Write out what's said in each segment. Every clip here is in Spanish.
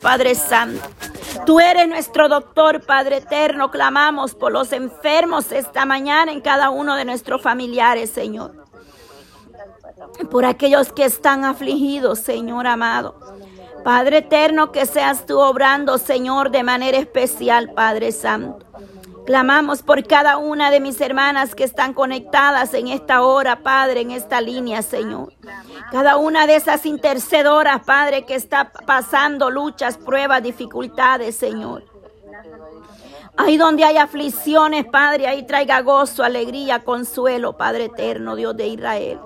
Padre Santo. Tú eres nuestro doctor, Padre eterno. Clamamos por los enfermos esta mañana en cada uno de nuestros familiares, Señor. Por aquellos que están afligidos, Señor amado. Padre eterno, que seas tú obrando, Señor, de manera especial, Padre Santo. Clamamos por cada una de mis hermanas que están conectadas en esta hora, Padre, en esta línea, Señor. Cada una de esas intercedoras, Padre, que está pasando luchas, pruebas, dificultades, Señor. Ahí donde hay aflicciones, Padre, ahí traiga gozo, alegría, consuelo, Padre eterno, Dios de Israel.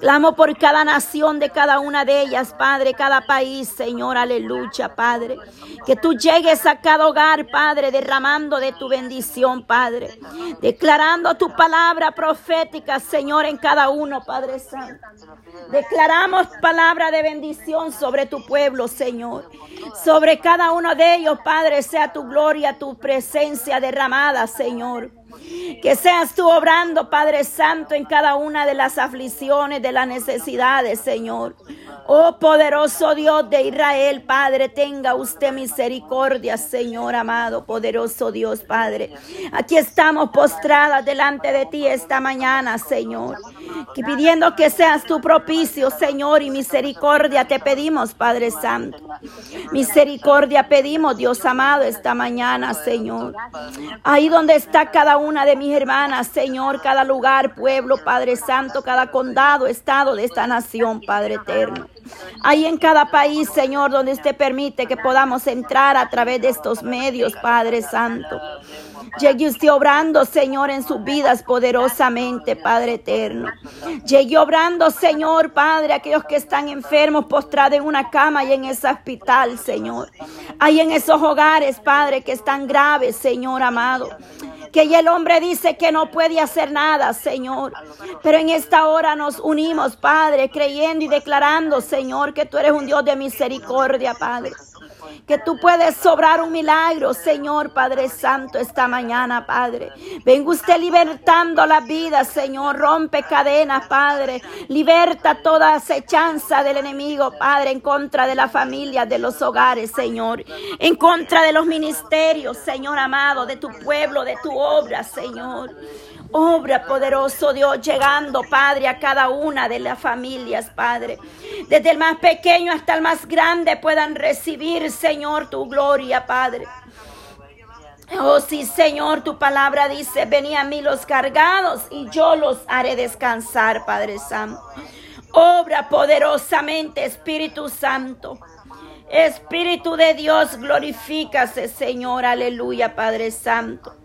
Clamo por cada nación de cada una de ellas, Padre, cada país, Señor, aleluya, Padre. Que tú llegues a cada hogar, Padre, derramando de tu bendición, Padre. Declarando tu palabra profética, Señor, en cada uno, Padre Santo. Declaramos palabra de bendición sobre tu pueblo, Señor. Sobre cada uno de ellos, Padre, sea tu gloria, tu presencia derramada, Señor. Que seas tú obrando, Padre Santo, en cada una de las aflicciones, de las necesidades, Señor. Oh poderoso Dios de Israel, Padre, tenga usted misericordia, Señor amado, poderoso Dios, Padre. Aquí estamos postradas delante de ti esta mañana, Señor. Que pidiendo que seas tu propicio, Señor, y misericordia te pedimos, Padre Santo. Misericordia pedimos, Dios amado, esta mañana, Señor. Ahí donde está cada una de mis hermanas, Señor, cada lugar, pueblo, Padre Santo, cada condado, estado de esta nación, Padre eterno. Ahí en cada país, Señor, donde usted permite que podamos entrar a través de estos medios, Padre Santo. Llegue usted obrando, Señor, en sus vidas poderosamente, Padre eterno. Llegue obrando, Señor, Padre, aquellos que están enfermos, postrados en una cama y en ese hospital, Señor. Ahí en esos hogares, Padre, que están graves, Señor amado que el hombre dice que no puede hacer nada, Señor. Pero en esta hora nos unimos, Padre, creyendo y declarando, Señor, que tú eres un Dios de misericordia, Padre que tú puedes sobrar un milagro, Señor Padre Santo, esta mañana, Padre. Venga usted libertando la vida, Señor. Rompe cadenas, Padre. Liberta toda acechanza del enemigo, Padre, en contra de la familia, de los hogares, Señor. En contra de los ministerios, Señor amado, de tu pueblo, de tu obra, Señor. Obra poderoso Dios, llegando, Padre, a cada una de las familias, Padre. Desde el más pequeño hasta el más grande puedan recibir, Señor, tu gloria, Padre. Oh sí, Señor, tu palabra dice, venid a mí los cargados y yo los haré descansar, Padre Santo. Obra poderosamente, Espíritu Santo. Espíritu de Dios, glorifícase, Señor, aleluya, Padre Santo.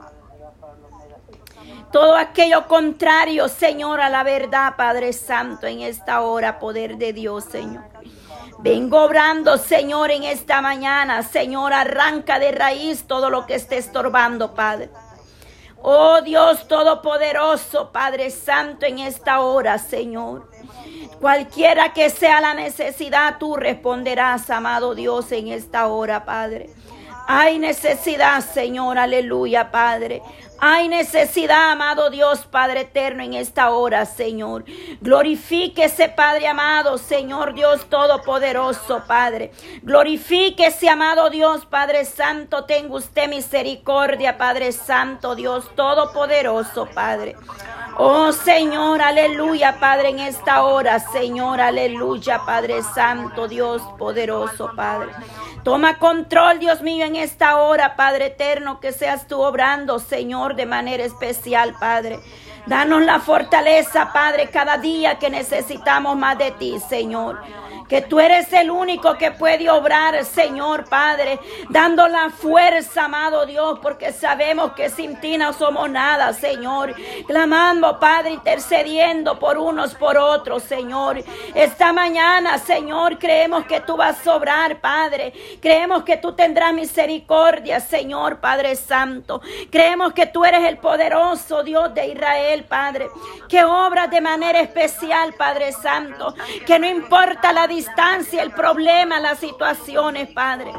Todo aquello contrario, Señor, a la verdad, Padre Santo, en esta hora, poder de Dios, Señor. Vengo obrando, Señor, en esta mañana. Señor, arranca de raíz todo lo que esté estorbando, Padre. Oh Dios Todopoderoso, Padre Santo, en esta hora, Señor. Cualquiera que sea la necesidad, tú responderás, amado Dios, en esta hora, Padre. Hay necesidad, Señor, aleluya, Padre. Hay necesidad, amado Dios, Padre eterno, en esta hora, Señor. Glorifíquese, Padre amado, Señor Dios Todopoderoso, Padre. Glorifíquese, amado Dios, Padre Santo. Tenga usted misericordia, Padre Santo, Dios Todopoderoso, Padre. Oh Señor, aleluya, Padre, en esta hora, Señor, aleluya, Padre Santo, Dios poderoso, Padre. Toma control, Dios mío, en esta hora, Padre eterno, que seas tú obrando, Señor, de manera especial, Padre. Danos la fortaleza, Padre, cada día que necesitamos más de ti, Señor que tú eres el único que puede obrar, Señor Padre, dando la fuerza, amado Dios, porque sabemos que sin ti no somos nada, Señor. Clamando, Padre, intercediendo por unos por otros, Señor. Esta mañana, Señor, creemos que tú vas a obrar, Padre. Creemos que tú tendrás misericordia, Señor, Padre Santo. Creemos que tú eres el poderoso Dios de Israel, Padre, que obra de manera especial, Padre Santo, que no importa la distancia el problema, las situaciones, Padre.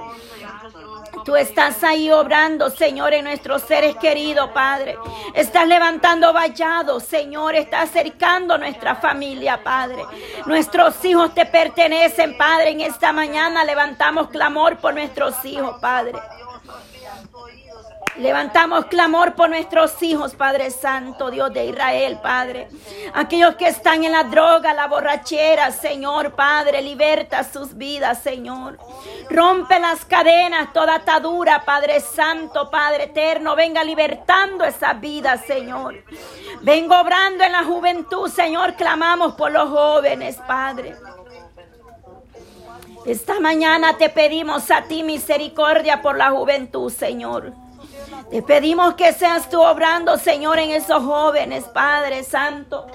Tú estás ahí obrando, Señor, en nuestros seres queridos, Padre. Estás levantando vallados, Señor. Estás acercando nuestra familia, Padre. Nuestros hijos te pertenecen, Padre. En esta mañana levantamos clamor por nuestros hijos, Padre. Levantamos clamor por nuestros hijos, Padre Santo, Dios de Israel, Padre. Aquellos que están en la droga, la borrachera, Señor, Padre, liberta sus vidas, Señor. Rompe las cadenas, toda atadura, Padre Santo, Padre Eterno. Venga libertando esa vida, Señor. Vengo obrando en la juventud, Señor. Clamamos por los jóvenes, Padre. Esta mañana te pedimos a ti misericordia por la juventud, Señor. Te pedimos que seas tú obrando, Señor, en esos jóvenes, Padre Santo,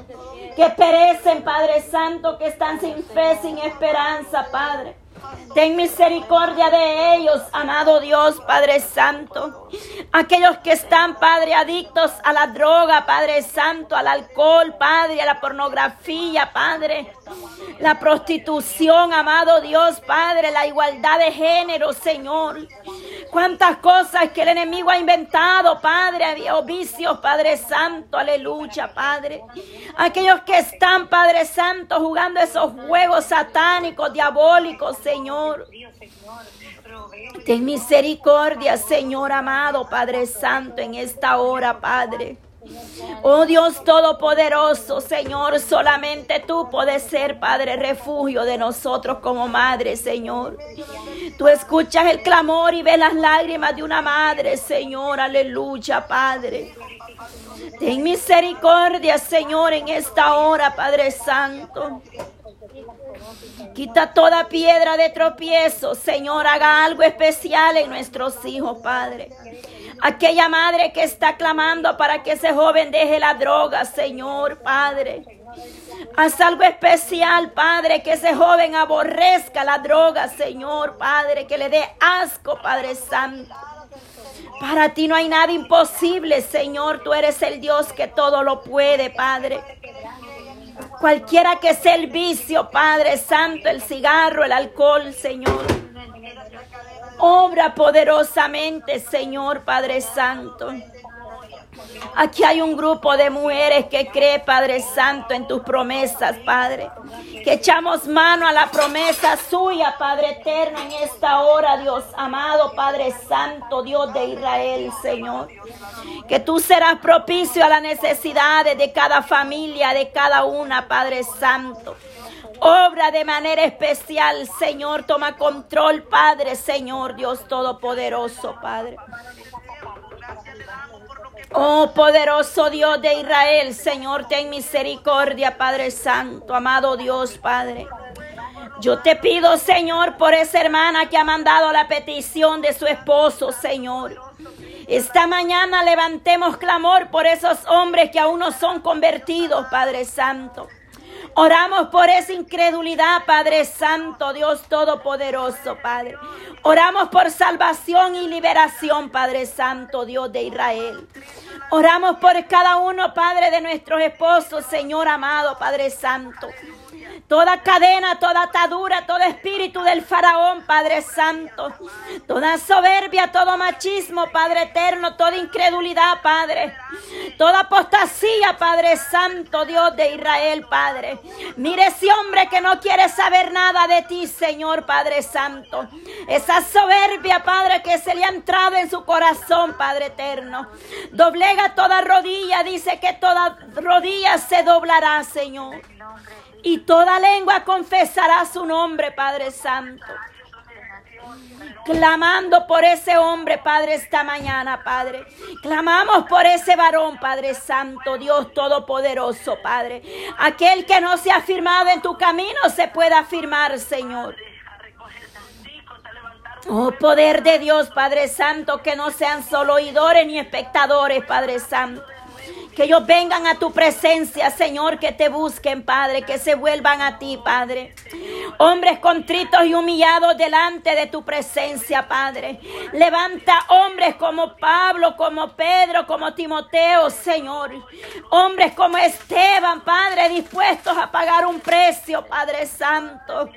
que perecen, Padre Santo, que están sin fe, sin esperanza, Padre. Ten misericordia de ellos, amado Dios, Padre Santo. Aquellos que están, Padre, adictos a la droga, Padre Santo, al alcohol, Padre, a la pornografía, Padre. La prostitución, amado Dios, Padre, la igualdad de género, Señor. Cuántas cosas que el enemigo ha inventado, Padre, vicios, Padre Santo, aleluya, Padre. Aquellos que están, Padre Santo, jugando esos juegos satánicos, diabólicos, Señor. Ten misericordia, Señor amado, Padre Santo, en esta hora, Padre. Oh Dios Todopoderoso, Señor, solamente tú puedes ser, Padre, refugio de nosotros como madre, Señor. Tú escuchas el clamor y ves las lágrimas de una madre, Señor, aleluya, Padre. Ten misericordia, Señor, en esta hora, Padre Santo. Quita toda piedra de tropiezo, Señor, haga algo especial en nuestros hijos, Padre. Aquella madre que está clamando para que ese joven deje la droga, Señor Padre. Haz algo especial, Padre, que ese joven aborrezca la droga, Señor Padre, que le dé asco, Padre Santo. Para ti no hay nada imposible, Señor. Tú eres el Dios que todo lo puede, Padre. Cualquiera que sea el vicio, Padre Santo, el cigarro, el alcohol, Señor. Obra poderosamente, Señor Padre Santo. Aquí hay un grupo de mujeres que cree, Padre Santo, en tus promesas, Padre. Que echamos mano a la promesa suya, Padre eterno, en esta hora, Dios amado, Padre Santo, Dios de Israel, Señor. Que tú serás propicio a las necesidades de cada familia, de cada una, Padre Santo. Obra de manera especial, Señor. Toma control, Padre, Señor, Dios Todopoderoso, Padre. Oh poderoso Dios de Israel, Señor, ten misericordia, Padre Santo, amado Dios, Padre. Yo te pido, Señor, por esa hermana que ha mandado la petición de su esposo, Señor. Esta mañana levantemos clamor por esos hombres que aún no son convertidos, Padre Santo. Oramos por esa incredulidad, Padre Santo, Dios Todopoderoso, Padre. Oramos por salvación y liberación, Padre Santo, Dios de Israel. Oramos por cada uno, Padre, de nuestros esposos, Señor amado, Padre Santo. Toda cadena, toda atadura, todo espíritu del faraón, Padre Santo. Toda soberbia, todo machismo, Padre eterno, toda incredulidad, Padre. Toda apostasía, Padre Santo, Dios de Israel, Padre. Mire ese hombre que no quiere saber nada de ti, Señor, Padre Santo. Esa soberbia, Padre, que se le ha entrado en su corazón, Padre eterno. Doblega toda rodilla, dice que toda rodilla se doblará, Señor y toda lengua confesará su nombre, Padre Santo. Clamando por ese hombre, Padre, esta mañana, Padre. Clamamos por ese varón, Padre Santo, Dios Todopoderoso, Padre. Aquel que no se ha firmado en tu camino se pueda afirmar, Señor. Oh poder de Dios, Padre Santo, que no sean solo oidores ni espectadores, Padre Santo Que ellos vengan a tu presencia, Señor, que te busquen, Padre, que se vuelvan a ti, Padre. Hombres contritos y humillados delante de tu presencia, Padre. Levanta hombres como Pablo, como Pedro, como Timoteo, Señor. Hombres como Esteban, Padre, dispuestos a pagar un precio, Padre Santo.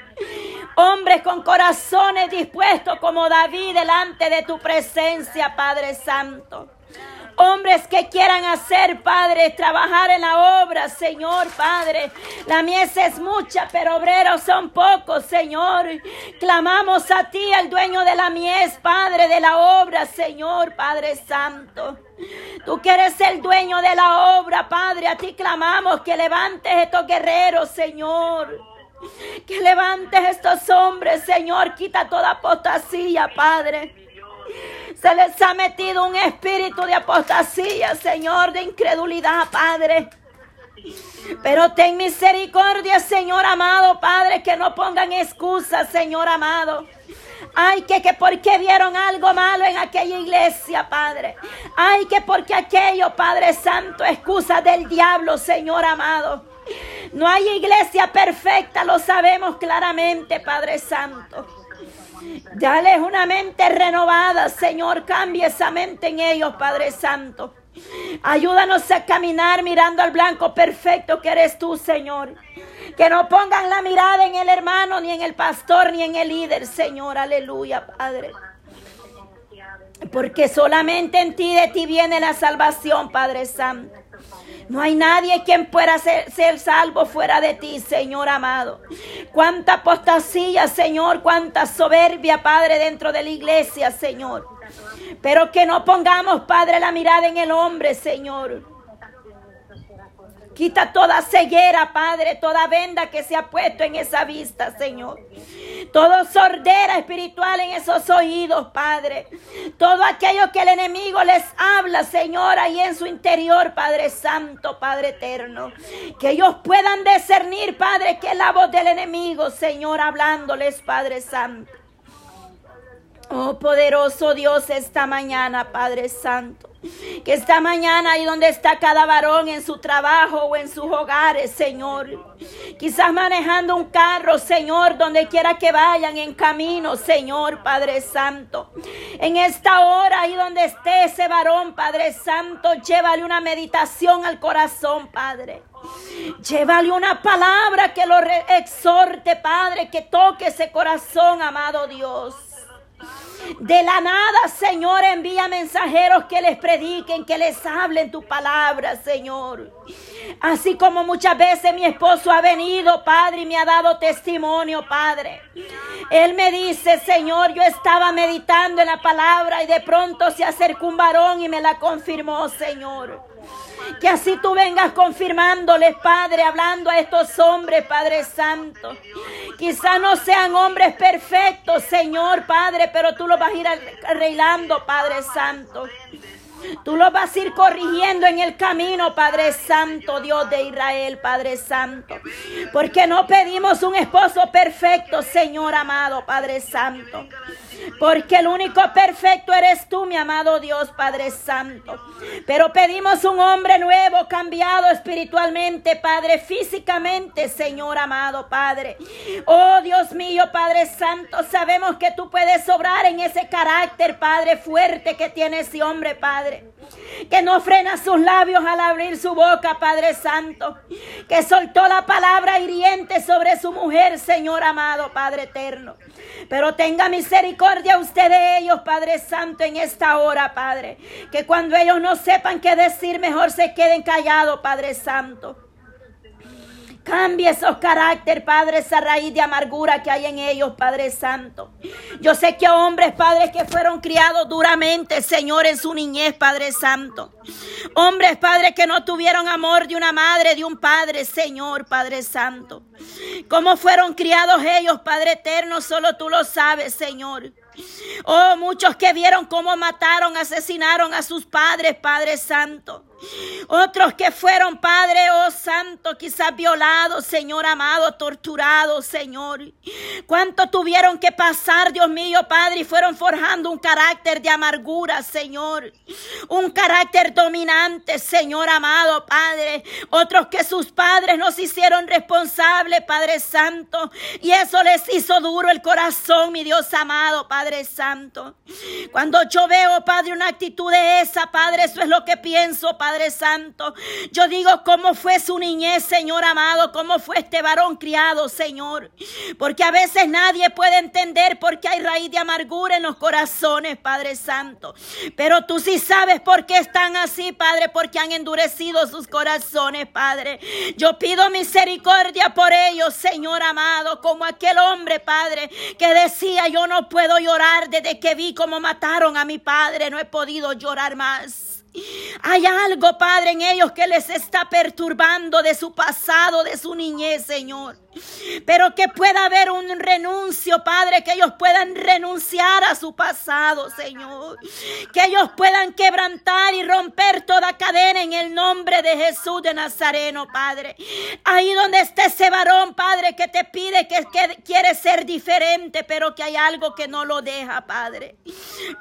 Hombres con corazones dispuestos como David delante de tu presencia, Padre Santo. Hombres que quieran hacer, Padre, trabajar en la obra, Señor, Padre. La mies es mucha, pero obreros son pocos, Señor. Clamamos a ti, el dueño de la mies, Padre, de la obra, Señor, Padre Santo. Tú que eres el dueño de la obra, Padre, a ti clamamos que levantes estos guerreros, Señor. Que levantes estos hombres, Señor. Quita toda apostasía, Padre. Se les ha metido un espíritu de apostasía, Señor, de incredulidad, Padre. Pero ten misericordia, Señor amado, Padre, que no pongan excusas, Señor amado. Ay, que, que porque vieron algo malo en aquella iglesia, Padre. Ay, que porque aquello, Padre Santo, excusa del diablo, Señor amado. No hay iglesia perfecta, lo sabemos claramente, Padre Santo. Dale una mente renovada, Señor. Cambia esa mente en ellos, Padre Santo. Ayúdanos a caminar mirando al blanco perfecto que eres tú, Señor. Que no pongan la mirada en el hermano, ni en el pastor, ni en el líder, Señor. Aleluya, Padre. Porque solamente en ti de ti viene la salvación, Padre Santo. No hay nadie quien pueda ser, salvo fuera de ti, Señor amado. Cuánta apostasía, Señor, cuánta soberbia, Padre, dentro de la iglesia, Señor. Pero que no pongamos, Padre, la mirada en el hombre, Señor. Quita toda ceguera, Padre, toda venda que se ha puesto en esa vista, Señor. Todo sordera espiritual en esos oídos, Padre. Todo aquello que el enemigo les habla, Señor, ahí en su interior, Padre Santo, Padre Eterno. Que ellos puedan discernir, Padre, que es la voz del enemigo, Señor, hablándoles, Padre Santo. Oh poderoso Dios, esta mañana, Padre Santo. Que esta mañana ahí donde está cada varón en su trabajo o en sus hogares, Señor. Quizás manejando un carro, Señor, donde quiera que vayan en camino, Señor, Padre Santo. En esta hora ahí donde esté ese varón, Padre Santo, llévale una meditación al corazón, Padre. Llévale una palabra que lo exhorte, Padre, que toque ese corazón, amado Dios. De la nada, Señor, envía mensajeros que les prediquen, que les hablen tu palabra, Señor. Así como muchas veces mi esposo ha venido, Padre, y me ha dado testimonio, Padre. Él me dice, Señor, yo estaba meditando en la palabra y de pronto se acercó un varón y me la confirmó, Señor. Que así tú vengas confirmándoles, Padre, hablando a estos hombres, Padre Santo. Quizá no sean hombres perfectos, Señor, Padre, pero tú los vas a ir arreglando, Padre Santo. Tú los vas a ir corrigiendo en el camino, Padre Santo, Dios de Israel, Padre Santo. Porque no pedimos un esposo perfecto, Señor amado, Padre Santo. Porque el único perfecto eres tú, mi amado Dios, Padre Santo. Pero pedimos un hombre nuevo, cambiado espiritualmente, Padre, físicamente, Señor amado, Padre. Oh Dios mío, Padre Santo, sabemos que tú puedes obrar en ese carácter, Padre, fuerte que tiene ese hombre, Padre. Que no frena sus labios al abrir su boca, Padre Santo. Que soltó la palabra hiriente sobre su mujer, Señor amado, Padre eterno. Pero tenga misericordia usted de ellos, Padre Santo, en esta hora, Padre. Que cuando ellos no sepan qué decir, mejor se queden callados, Padre Santo. Cambia esos caracteres, Padre, esa raíz de amargura que hay en ellos, Padre Santo. Yo sé que hombres, Padres, que fueron criados duramente, Señor, en su niñez, Padre Santo. Hombres, Padres, que no tuvieron amor de una madre, de un padre, Señor, Padre Santo. ¿Cómo fueron criados ellos, Padre Eterno? Solo tú lo sabes, Señor. Oh, muchos que vieron cómo mataron, asesinaron a sus padres, Padre Santo. Otros que fueron, Padre, oh Santo, quizás violados, Señor amado, torturados, Señor. ¿Cuánto tuvieron que pasar, Dios mío, Padre, y fueron forjando un carácter de amargura, Señor? Un carácter dominante, Señor amado, Padre. Otros que sus padres nos hicieron responsables, Padre Santo. Y eso les hizo duro el corazón, mi Dios amado, Padre Santo. Cuando yo veo, Padre, una actitud de esa, Padre, eso es lo que pienso, Padre Santo. Yo digo cómo fue su niñez, Señor amado, cómo fue este varón criado, Señor. Porque a veces nadie puede entender por qué hay raíz de amargura en los corazones, Padre Santo. Pero tú sí sabes por qué están así, Padre, porque han endurecido sus corazones, Padre. Yo pido misericordia por ellos, Señor amado, como aquel hombre, Padre, que decía, yo no puedo desde que vi cómo mataron a mi padre, no he podido llorar más. Hay algo, Padre, en ellos que les está perturbando de su pasado, de su niñez, Señor. Pero que pueda haber un renuncio, Padre, que ellos puedan renunciar a su pasado, Señor. Que ellos puedan quebrantar y romper toda cadena en el nombre de Jesús de Nazareno, Padre. Ahí donde esté ese varón, Padre, que te pide que, que quiere ser diferente, pero que hay algo que no lo deja, Padre.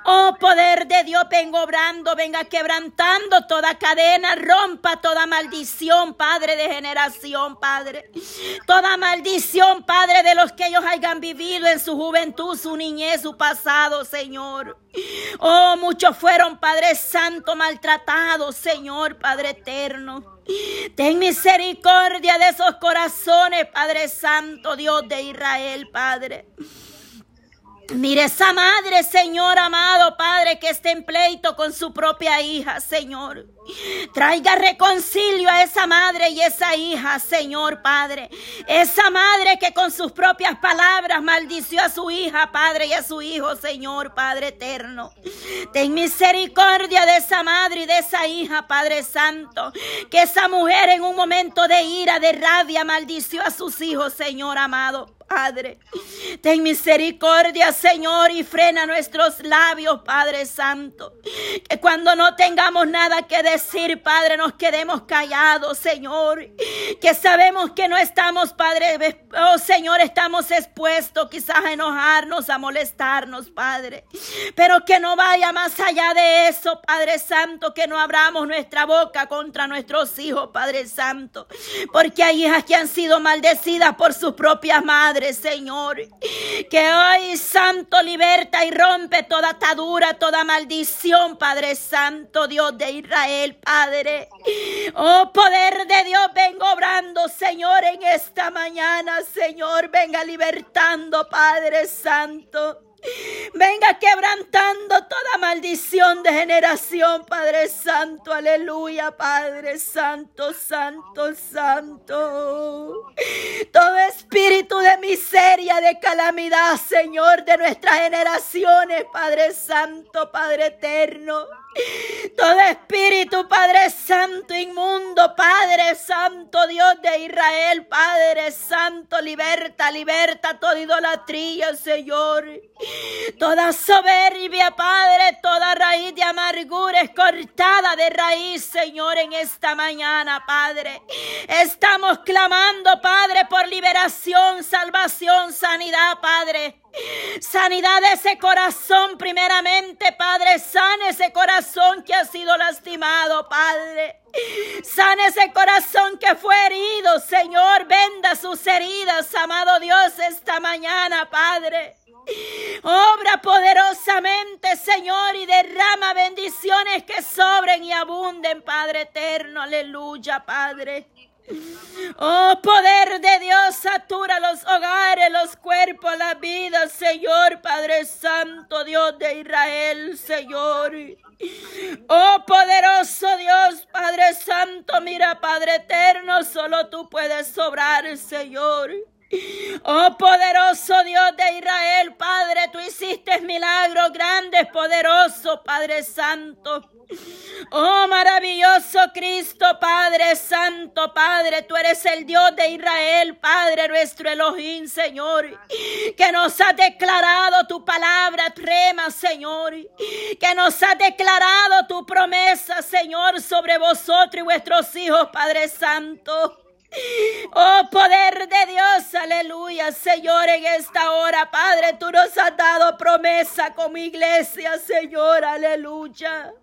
Oh, poder de Dios, vengo obrando, venga quebrantando toda cadena, rompa toda maldición, Padre de generación, Padre. Toda maldición, Padre, de los que ellos hayan vivido en su juventud, su niñez, su pasado, Señor. Oh, muchos fueron, Padre Santo, maltratados, Señor, Padre eterno. Ten misericordia de esos corazones, Padre Santo, Dios de Israel, Padre. Mire esa madre, Señor amado Padre, que esté en pleito con su propia hija, Señor. Traiga reconcilio a esa madre y esa hija, Señor Padre. Esa madre que con sus propias palabras maldició a su hija, Padre, y a su hijo, Señor Padre eterno. Ten misericordia de esa madre y de esa hija, Padre Santo. Que esa mujer en un momento de ira, de rabia, maldició a sus hijos, Señor amado. Padre. Ten misericordia, Señor, y frena nuestros labios, Padre Santo. Que cuando no tengamos nada que decir, Padre, nos quedemos callados, Señor. Que sabemos que no estamos, Padre, oh Señor, estamos expuestos quizás a enojarnos, a molestarnos, Padre. Pero que no vaya más allá de eso, Padre Santo, que no abramos nuestra boca contra nuestros hijos, Padre Santo. Porque hay hijas que han sido maldecidas por sus propias madres. Señor. Que hoy, Santo, liberta y rompe toda atadura, toda maldición, Padre Santo, Dios de Israel, Padre. Oh, poder de Dios, vengo obrando, Señor, en esta mañana, Señor, venga libertando, Padre Santo. Venga quebrantando toda maldición de generación, Padre Santo, aleluya, Padre Santo, Santo, Santo. Todo espíritu de miseria, de calamidad, Señor, de nuestras generaciones, Padre Santo, Padre eterno. Todo espíritu, Padre Santo, inmundo, Padre Santo, Dios de Israel, Padre Santo, liberta, liberta toda idolatría, Señor. Toda soberbia, Padre, toda raíz de amargura es cortada de raíz, Señor, en esta mañana, Padre. Estamos clamando, Padre, por liberación, salvación, sanidad, Padre. Sanidad de ese corazón primeramente, Padre. Sana ese corazón que ha sido lastimado, Padre. Sana ese corazón que fue herido, Señor. Venda sus heridas, amado Dios, esta mañana, Padre. Obra poderosamente, Señor, y derrama bendiciones que sobren y abunden, Padre eterno. Aleluya, Padre. Oh, poder de Dios, satura los hogares, los cuerpos, la vida, Señor, Padre Santo, Dios de Israel, Señor. Oh, poderoso Dios, Padre Santo, mira, Padre eterno, solo tú puedes sobrar, Señor. Oh poderoso Dios de Israel, Padre, tú hiciste milagros grandes, poderoso Padre Santo. Oh maravilloso Cristo, Padre Santo, Padre, tú eres el Dios de Israel, Padre nuestro Elohim, Señor, que nos ha declarado tu palabra, trema, Señor, que nos ha declarado tu promesa, Señor, sobre vosotros y vuestros hijos, Padre Santo. Oh poder de Dios, aleluya, Señor, en esta hora, Padre, tú nos has dado promesa como iglesia, Señor, aleluya.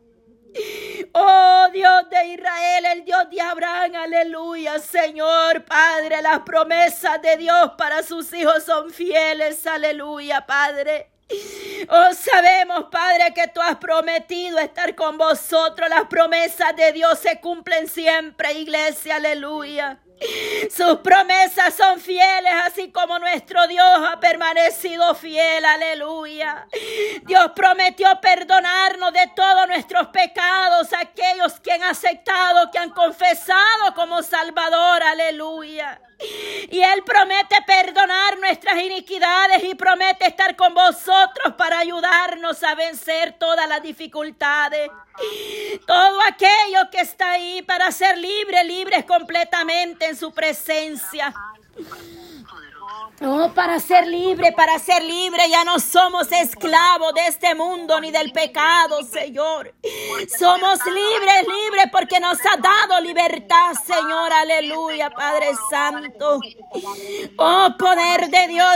Oh Dios de Israel, el Dios de Abraham, aleluya, Señor Padre, las promesas de Dios para sus hijos son fieles, aleluya, Padre. Oh, sabemos, Padre, que tú has prometido estar con vosotros. Las promesas de Dios se cumplen siempre, iglesia, aleluya. Sus promesas son fieles, así como nuestro Dios ha permanecido fiel. Aleluya. Dios prometió perdonarnos de todos nuestros pecados, aquellos que han aceptado, que han confesado como Salvador. Aleluya. Y Él promete perdonar nuestras iniquidades y promete estar con vosotros para ayudarnos a vencer todas las dificultades. Todo aquello que está ahí para ser libre, libres completamente en su presencia. Oh, para ser libre, para ser libre, ya no somos esclavos de este mundo ni del pecado, Señor. Somos libres, libres porque nos ha dado libertad, Señor. Aleluya, Padre Santo. Oh, poder de Dios,